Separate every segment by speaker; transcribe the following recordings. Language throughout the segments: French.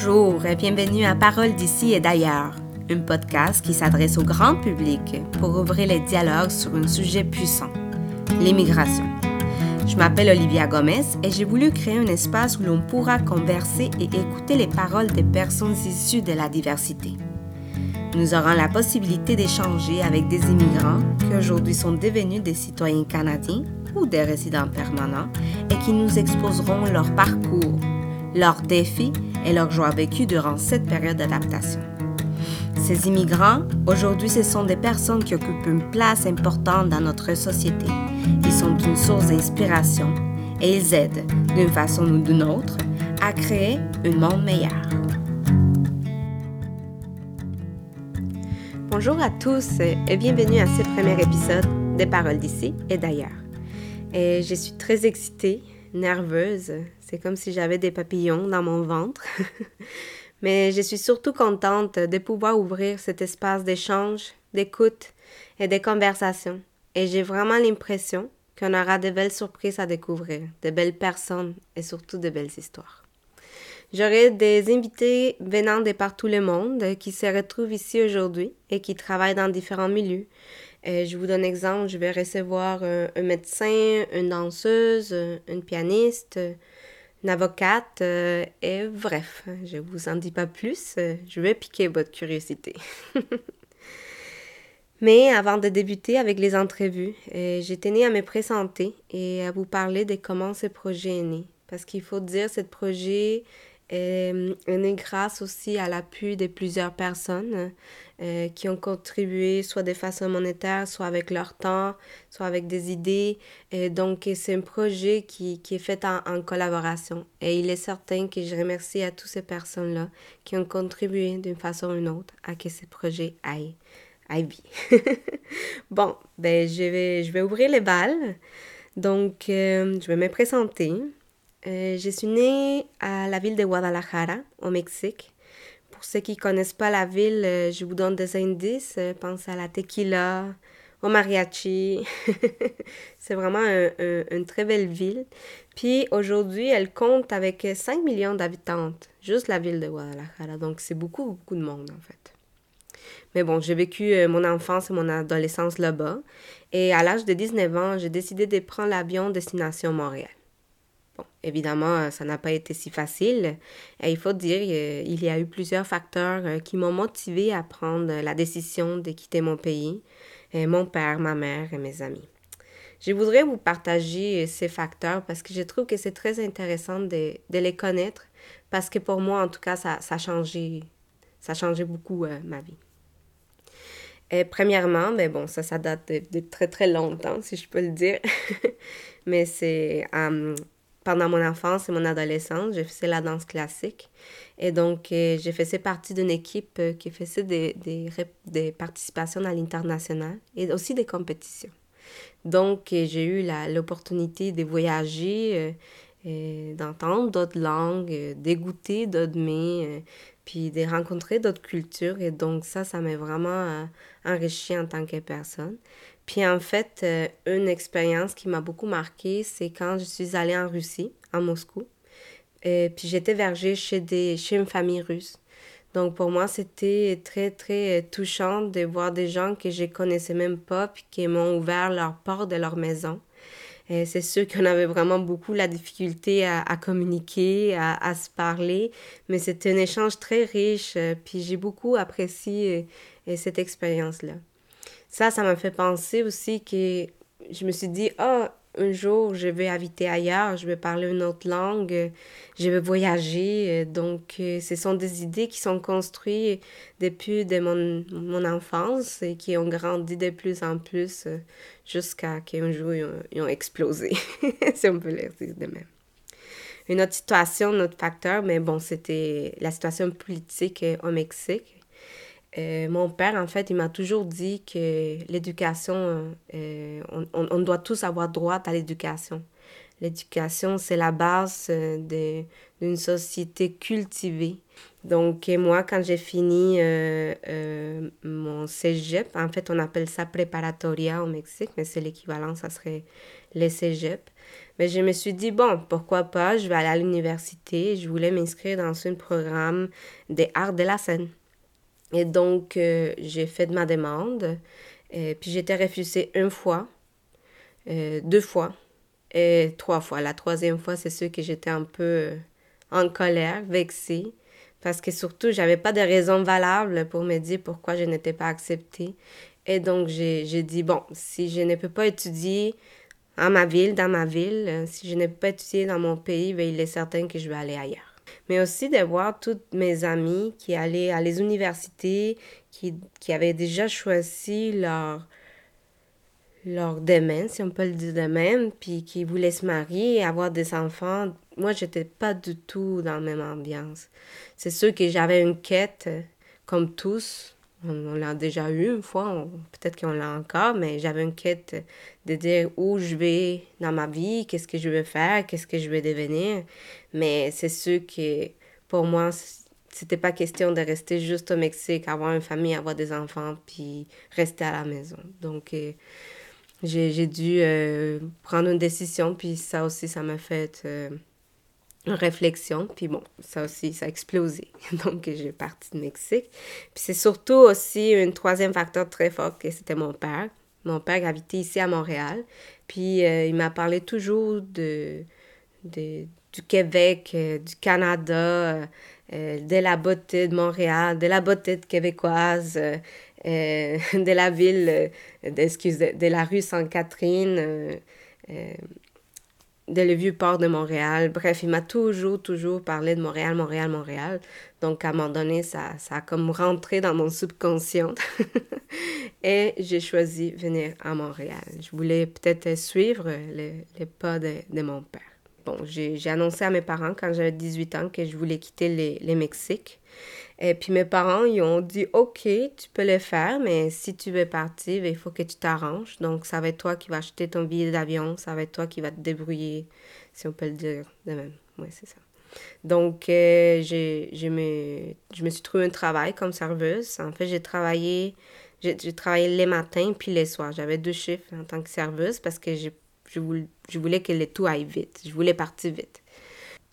Speaker 1: Bonjour et bienvenue à Parole d'ici et d'ailleurs, un podcast qui s'adresse au grand public pour ouvrir les dialogues sur un sujet puissant, l'immigration. Je m'appelle Olivia Gomez et j'ai voulu créer un espace où l'on pourra converser et écouter les paroles des personnes issues de la diversité. Nous aurons la possibilité d'échanger avec des immigrants qui aujourd'hui sont devenus des citoyens canadiens ou des résidents permanents et qui nous exposeront leur parcours, leurs défis et leurs joies vécues durant cette période d'adaptation. Ces immigrants, aujourd'hui, ce sont des personnes qui occupent une place importante dans notre société. Ils sont une source d'inspiration et ils aident, d'une façon ou d'une autre, à créer un monde meilleur. Bonjour à tous et bienvenue à ce premier épisode des Paroles d'ici et d'ailleurs. Et je suis très excitée, nerveuse. C'est comme si j'avais des papillons dans mon ventre. Mais je suis surtout contente de pouvoir ouvrir cet espace d'échange, d'écoute et de conversation. Et j'ai vraiment l'impression qu'on aura de belles surprises à découvrir, de belles personnes et surtout de belles histoires. J'aurai des invités venant de partout le monde qui se retrouvent ici aujourd'hui et qui travaillent dans différents milieux. Et je vous donne exemple, je vais recevoir un, un médecin, une danseuse, une pianiste, avocate, euh, et bref, je vous en dis pas plus, euh, je vais piquer votre curiosité. Mais avant de débuter avec les entrevues, euh, j'ai à me présenter et à vous parler de comment ce projet est né. Parce qu'il faut dire, ce projet est né grâce aussi à l'appui de plusieurs personnes euh, qui ont contribué soit de façon monétaire, soit avec leur temps, soit avec des idées. Et donc, c'est un projet qui, qui est fait en, en, collaboration. Et il est certain que je remercie à toutes ces personnes-là qui ont contribué d'une façon ou d'une autre à que ce projet aille, aille bien. bon, ben, je vais, je vais ouvrir les balles. Donc, euh, je vais me présenter. Euh, je suis née à la ville de Guadalajara, au Mexique. Pour ceux qui ne connaissent pas la ville, euh, je vous donne des indices. Euh, pensez à la tequila, au mariachi. c'est vraiment une très belle ville. Puis aujourd'hui, elle compte avec 5 millions d'habitantes, juste la ville de Guadalajara. Donc c'est beaucoup, beaucoup de monde en fait. Mais bon, j'ai vécu euh, mon enfance et mon adolescence là-bas. Et à l'âge de 19 ans, j'ai décidé de prendre l'avion destination Montréal. Évidemment, ça n'a pas été si facile. Et il faut dire, il y a eu plusieurs facteurs euh, qui m'ont motivé à prendre la décision de quitter mon pays, mon père, ma mère et mes amis. Je voudrais vous partager ces facteurs parce que je trouve que c'est très intéressant de, les connaître parce que pour moi, en tout cas, ça, a changé, ça a changé beaucoup euh, ma vie. Premièrement, mais ben bon, ça, ça date de, très très longtemps, si je peux le dire. mais c'est pendant mon enfance et mon adolescence, j'ai fait la danse classique. Et donc, euh, j'ai fait partie d'une équipe euh, qui faisait des, participations à l'international et aussi des compétitions. Donc, euh, j'ai eu l'opportunité de voyager, d'entendre d'autres langues, d'écouter d'autres mets, puis de rencontrer d'autres cultures. Et donc, ça, ça m'a vraiment enrichi en tant que personne. Puis en fait, euh, une expérience qui m'a beaucoup marquée, c'est quand je suis allée en Russie, à Moscou. Et puis j'étais vergée chez, des, chez une famille russe. Donc pour moi, c'était très, très touchant de voir des gens que je connaissais même pas, puis qui m'ont ouvert leur porte de leur maison. Et c'est sûr qu'on avait vraiment beaucoup la difficulté à, communiquer, à, à, se parler, mais c'était un échange très riche, euh, puis j'ai beaucoup apprécié euh, cette expérience-là ça, ça m'a fait penser aussi que je me suis dit, ah, oh, un jour, je vais habiter ailleurs, je vais parler une autre langue, je vais voyager. Donc, euh, ce sont des idées qui sont construites depuis de mon, mon enfance et qui ont grandi de plus en plus jusqu'à qu'un jour, ils ont, explosé, si on peut le dire de même. Une autre situation, un autre facteur, mais bon, c'était la situation politique au Mexique euh, mon père, en fait, il m'a toujours dit que l'éducation, euh, on, on, doit tous avoir droit à l'éducation. L'éducation, c'est la base euh, d'une société cultivée. Donc, moi, quand j'ai fini mon cégep, en fait, on appelle ça preparatoria au Mexique, mais c'est l'équivalent, ça serait les cégep. Mais je me suis dit, bon, pourquoi pas, je vais aller à l'université. Je voulais m'inscrire dans un programme des arts de la scène. Et donc, euh, j'ai fait de ma demande. Et puis, été refusée une fois, euh, deux fois et trois fois. La troisième fois, c'est sûr que j'étais un peu euh, en colère, vexée. Parce que surtout, j'avais pas de raison valable pour me dire pourquoi je n'étais pas acceptée. Et donc, j'ai dit, bon, si je ne peux pas étudier à ma ville, dans ma ville. Si je n'ai pas étudié dans mon pays, ben, il est certain que je vais aller ailleurs. Mais aussi de voir toutes mes amies qui allaient à les universités, qui, qui avaient déjà choisi leur, leur domaine, si on peut le dire de même, puis qui voulaient se marier et avoir des enfants. Moi, j'étais pas du tout dans la même ambiance. C'est sûr que j'avais une quête, euh, comme tous, on, l'a déjà eu une fois, peut-être qu'on l'a encore, mais j'avais une quête de dire où je vais dans ma vie, qu'est-ce que je veux faire, qu'est-ce que je veux devenir. Mais c'est sûr que pour moi, c'était pas question de rester juste au Mexique, avoir une famille, avoir des enfants, puis rester à la maison. Donc, euh, j'ai dû euh, prendre une décision, puis ça aussi, ça m'a fait euh, réflexion. Puis bon, ça aussi, ça a explosé. Donc, j'ai parti de Mexique. Puis c'est surtout aussi un troisième facteur très fort que c'était mon père. Mon père habitait ici à Montréal. Puis euh, il m'a parlé toujours de, du Québec, euh, du Canada, euh, de la beauté de Montréal, de la beauté de québécoise, de la ville, excusez, de, la rue Sainte-Catherine de le vieux port de Montréal. Bref, il m'a toujours, toujours parlé de Montréal, Montréal, Montréal. Donc, à un moment donné, ça, ça a comme rentré dans mon subconscient. et j'ai choisi venir à Montréal. Je voulais peut-être suivre les, pas de, de, mon père. Bon, j'ai annoncé à mes parents quand j'avais 18 ans que je voulais quitter les, les Mexiques. Et puis mes parents, ils ont dit, OK, tu peux le faire, mais si tu veux partir, il faut que tu t'arranges. Donc, ça va être toi qui vas acheter ton billet d'avion, ça va être toi qui vas te débrouiller, si on peut le dire de même. Oui, c'est ça. Donc, euh, je, me, suis trouvé un travail comme serveuse. En fait, j'ai travaillé, j'ai travaillé les matins puis les soirs. J'avais deux chiffres en tant que serveuse parce que je, voulais, je voulais que tout aille vite. Je voulais partir vite.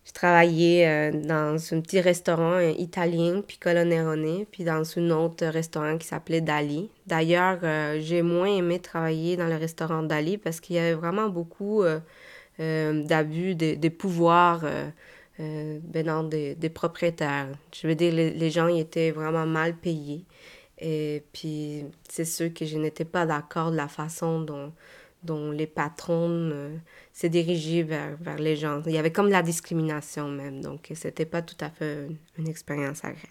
Speaker 1: Je travaillais euh, dans un petit restaurant euh, italien, puis Nerone, puis dans un autre restaurant qui s'appelait Dali. D'ailleurs, euh, j'ai moins aimé travailler dans le restaurant Dali parce qu'il y avait vraiment beaucoup d'abus des de pouvoirs venant des, des, propriétaires. Je veux dire, les, les, gens ils étaient vraiment mal payés. Et puis, c'est sûr que je n'étais pas d'accord de la façon dont dont les patrons euh, se dirigeaient vers, vers, les gens. Il y avait comme la discrimination même, donc c'était pas tout à fait une, expérience agréable.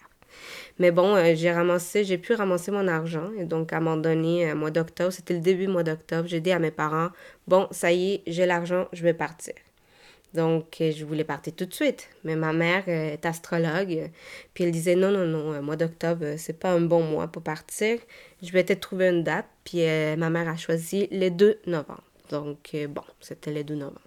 Speaker 1: Mais bon, euh, j'ai ramassé, j'ai pu ramasser mon argent et donc à un moment donné, mois d'octobre, c'était le début mois d'octobre, j'ai dit à mes parents, bon, ça y est, j'ai l'argent, je vais partir. Donc, euh, je voulais partir tout de suite. Mais ma mère euh, est astrologue. Puis elle disait non, non, non, mois d'octobre, euh, c'est pas un bon mois pour partir. Je vais te trouver une date. Puis ma mère a choisi le 2 novembre. Donc, bon, c'était le 2 novembre.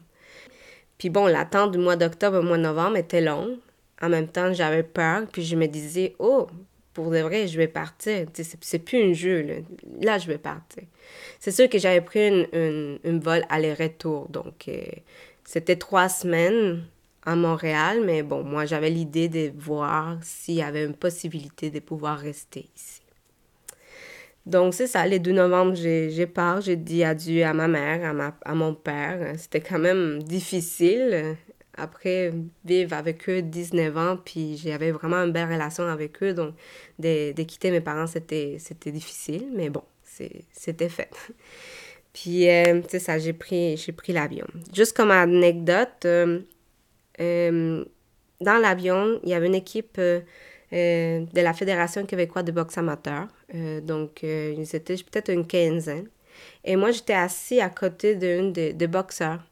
Speaker 1: Puis bon, l'attente du mois d'octobre au mois de novembre était longue. En même temps, j'avais peur. Puis je me disais, oh, pour de vrai, je vais partir. C'est plus un jeu. Là. là, je vais partir. C'est sûr que j'avais pris une, vol aller-retour. Donc, c'était trois semaines à Montréal, mais bon, moi j'avais l'idée de voir s'il y avait une possibilité de pouvoir rester ici. Donc c'est ça, le 2 novembre, j'ai pars, j'ai dit adieu à ma mère, à, ma, à mon père. C'était quand même difficile. Après, vivre avec eux 19 ans, puis j'avais vraiment une belle relation avec eux, donc de, de quitter mes parents, c'était difficile, mais bon, c'était fait. Puis, euh, c'est ça, j'ai pris, j'ai pris l'avion. Juste comme anecdote, euh, euh, dans l'avion, il y avait une équipe de la Fédération québécoise de boxe amateur. donc, ils étaient peut-être une quinzaine. Et moi, j'étais assis à côté d'une des de boxeurs.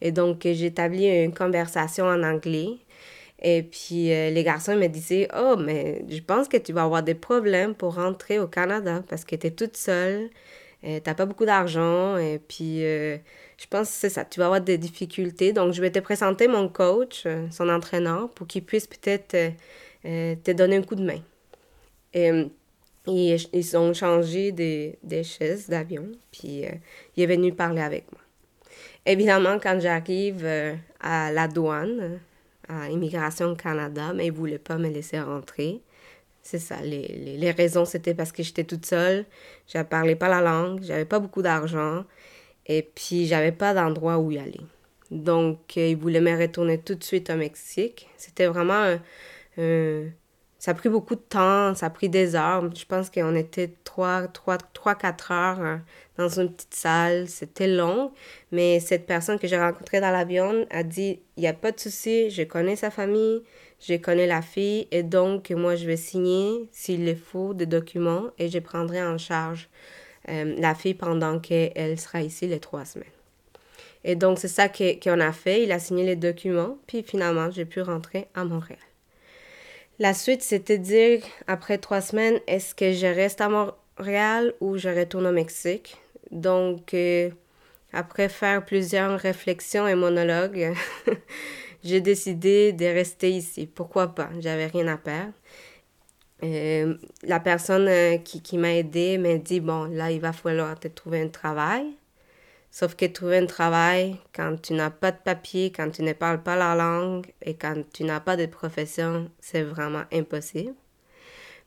Speaker 1: Et donc, j'ai établi une conversation en anglais. Et puis, les garçons me disaient Oh, mais je pense que tu vas avoir des problèmes pour rentrer au Canada parce que tu es toute seule. Euh, t'as pas beaucoup d'argent et puis euh, je pense que c'est ça, tu vas avoir des difficultés. Donc je vais te présenter mon coach, euh, son entraîneur, pour qu'il puisse peut-être te donner un coup de main. Et, ils ont changé des, des chaises d'avion, puis il est venu parler avec moi. Évidemment, quand j'arrive à la douane, à Immigration Canada, mais ils ne voulaient pas me laisser rentrer. C'est ça, les, les, les raisons, c'était parce que j'étais toute seule, je ne parlais pas la langue, j'avais pas beaucoup d'argent, et puis j'avais pas d'endroit où y aller. Donc, ils voulaient me retourner tout de suite au Mexique. C'était vraiment un, ça a pris beaucoup de temps, ça a pris des heures. Je pense qu'on était 3, 3, 3, 4 heures hein, dans une petite salle. C'était long, mais cette personne que j'ai rencontrée dans l'avion a dit il n'y a pas de souci, je connais sa famille, je connais la fille, et donc moi je vais signer, s'il le faut, des documents et je prendrai en charge euh, la fille pendant qu'elle sera ici les trois semaines. Et donc c'est ça qu'on a fait. Il a signé les documents, puis finalement j'ai pu rentrer à Montréal. La suite, c'était dire, après trois semaines, est-ce que je reste à Montréal ou je retourne au Mexique? Donc, euh, après faire plusieurs réflexions et monologues, j'ai décidé de rester ici. Pourquoi pas? J'avais rien à perdre. Euh, la personne euh, qui, qui m'a aidé m'a dit, bon, là, il va falloir te trouver un travail. Sauf que trouver un travail quand tu n'as pas de papier, quand tu ne parles pas la langue et quand tu n'as pas de profession, c'est vraiment impossible.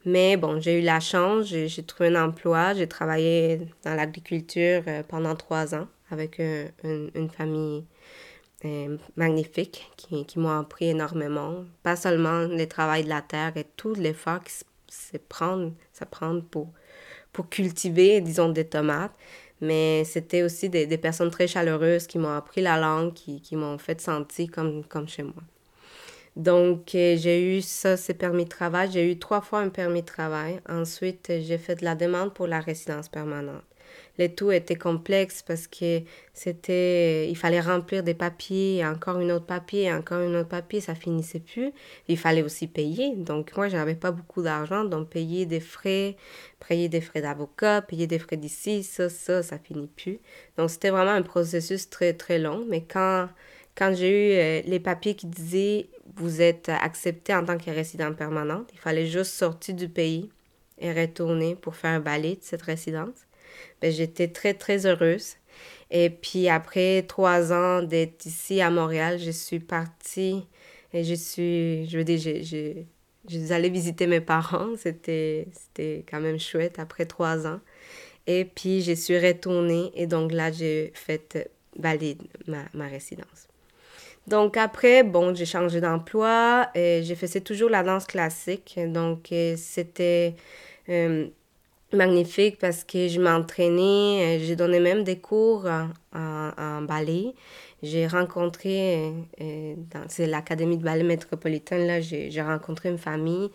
Speaker 1: Mais bon, j'ai eu la chance, j'ai trouvé un emploi, j'ai travaillé dans l'agriculture euh, pendant trois ans avec une, famille euh, magnifique qui, qui m'a appris énormément. Pas seulement le travail de la terre et tout l'effort que ça prend pour, pour cultiver, disons, des tomates, mais c'était aussi des, personnes très chaleureuses qui m'ont appris la langue, qui, qui m'ont fait sentir comme, comme chez moi. Donc, euh, j'ai eu ça, ces permis de travail. J'ai eu trois fois un permis de travail. Ensuite, j'ai fait de la demande pour la résidence permanente le tout était complexe parce que c'était, il fallait remplir des papiers, encore une autre papier, encore une autre papier, ça finissait plus. Il fallait aussi payer. Donc, moi, je n'avais pas beaucoup d'argent, donc payer des frais, payer des frais d'avocat, payer des frais d'ici, ça, ça, ça finit plus. Donc, c'était vraiment un processus très, très long. Mais quand, quand j'ai eu euh, les papiers qui disaient vous êtes accepté en tant que résident permanent, il fallait juste sortir du pays et retourner pour faire un balai de cette résidence. Ben, j'étais très, très heureuse. Et puis après trois ans d'être ici à Montréal, je suis partie et je suis, je veux dire, je, je, je allée visiter mes parents. C'était, c'était quand même chouette après trois ans. Et puis je suis retournée et donc là, j'ai fait valider ma, ma résidence. Donc après, bon, j'ai changé d'emploi et j'ai fait toujours la danse classique. Donc euh, c'était... Euh, magnifique parce que je m'entraînais, euh, j'ai donné même des cours en, ballet. J'ai rencontré, euh, c'est l'Académie de ballet métropolitaine, là, j'ai rencontré une famille.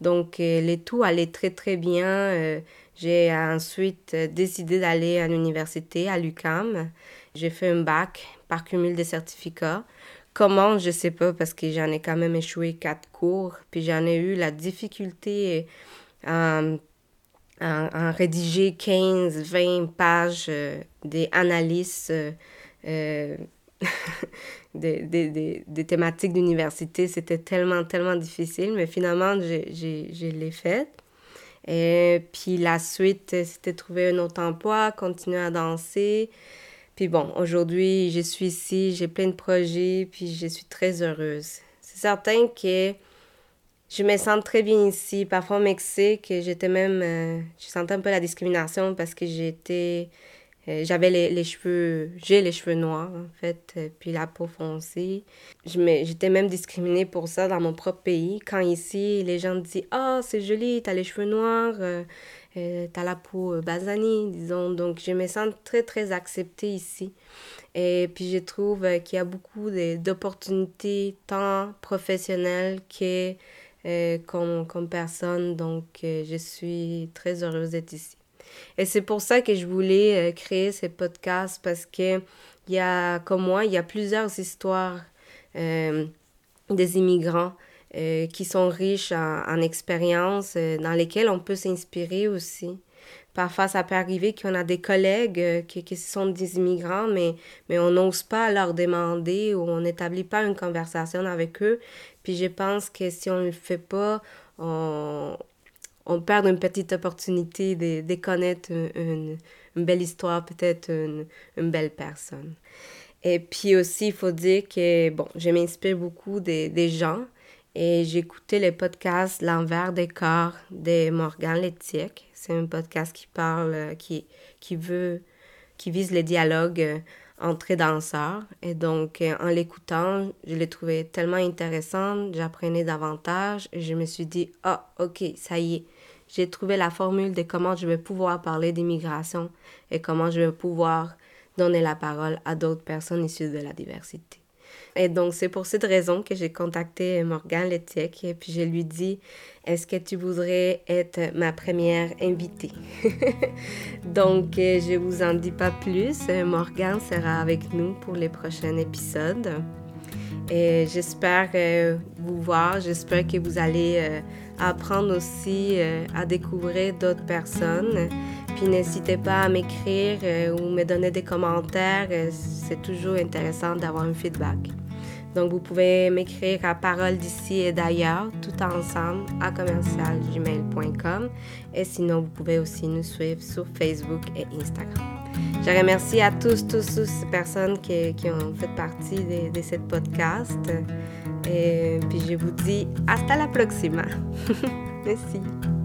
Speaker 1: Donc, euh, les tout allait très, très bien. J'ai ensuite décidé d'aller à l'université, à l'UCAM. J'ai fait un bac par cumul de certificats. Comment, je sais pas, parce que j'en ai quand même échoué quatre cours. Puis j'en ai eu la difficulté en, rédiger 15, 20 pages euh, des analyses euh, euh, des, des, des, thématiques d'université. C'était tellement, tellement difficile, mais finalement, je l'ai fait. Et puis la suite, c'était trouver un autre emploi, continuer à danser. Puis bon, aujourd'hui, je suis ici, j'ai plein de projets, puis je suis très heureuse. C'est certain que je me sens très bien ici. Parfois au Mexique, j'étais même. Euh, je sentais un peu la discrimination parce que j'étais. Euh, j'avais les, les, cheveux. J'ai les cheveux noirs, en fait, euh, puis la peau foncée. J'étais même discriminée pour ça dans mon propre pays. Quand ici, les gens disent Ah, oh, c'est joli, t'as les cheveux noirs, t'as la peau basanée, disons. Donc, je me sens très, très acceptée ici. Et puis, je trouve qu'il y a beaucoup d'opportunités, tant professionnelles que euh, comme, personne. Donc, euh, je suis très heureuse d'être ici. Et c'est pour ça que je voulais euh, créer ces podcasts parce que y a, comme moi, il y a plusieurs histoires des immigrants qui sont riches en, en expériences, dans lesquelles on peut s'inspirer aussi. Parfois, ça peut arriver qu'on a des collègues euh, qui, sont des immigrants, mais, on n'ose pas leur demander ou on n'établit pas une conversation avec eux. Puis je pense que si on ne le fait pas, on, perd une petite opportunité de, de connaître une, belle histoire, peut-être une, belle personne. Et puis aussi, il faut dire que, bon, je m'inspire beaucoup des, gens et j'écoutais le podcast L'envers des corps de Morgan Letiec. C'est un podcast qui parle, euh, qui, qui veut, qui vise le dialogue euh, entre danseurs. Et donc, euh, en l'écoutant, je l'ai trouvé tellement intéressant, j'apprenais davantage et je me suis dit, ah, ok, ça y est, j'ai trouvé la formule de comment je vais pouvoir parler d'immigration et comment je vais pouvoir donner la parole à d'autres personnes issues de la diversité. Et donc, c'est pour cette raison que j'ai contacté Morgane Letiec et puis je lui dis Est-ce que tu voudrais être ma première invitée? Donc, euh, je vous en dis pas plus. Morgane sera avec nous pour les prochains épisodes. Et j'espère euh, vous voir, j'espère que vous allez euh, apprendre aussi à découvrir d'autres personnes. Puis n'hésitez pas à m'écrire ou me donner des commentaires, c'est toujours intéressant d'avoir un feedback. Donc, vous pouvez m'écrire à parole d'ici et d'ailleurs, tout ensemble, à commercialgmail.com. Et sinon, vous pouvez aussi nous suivre sur Facebook et Instagram. Je remercie à tous, tous, tous ces personnes qui, qui ont fait partie de, de ce podcast. Et puis, je vous dis hasta la próxima. Merci.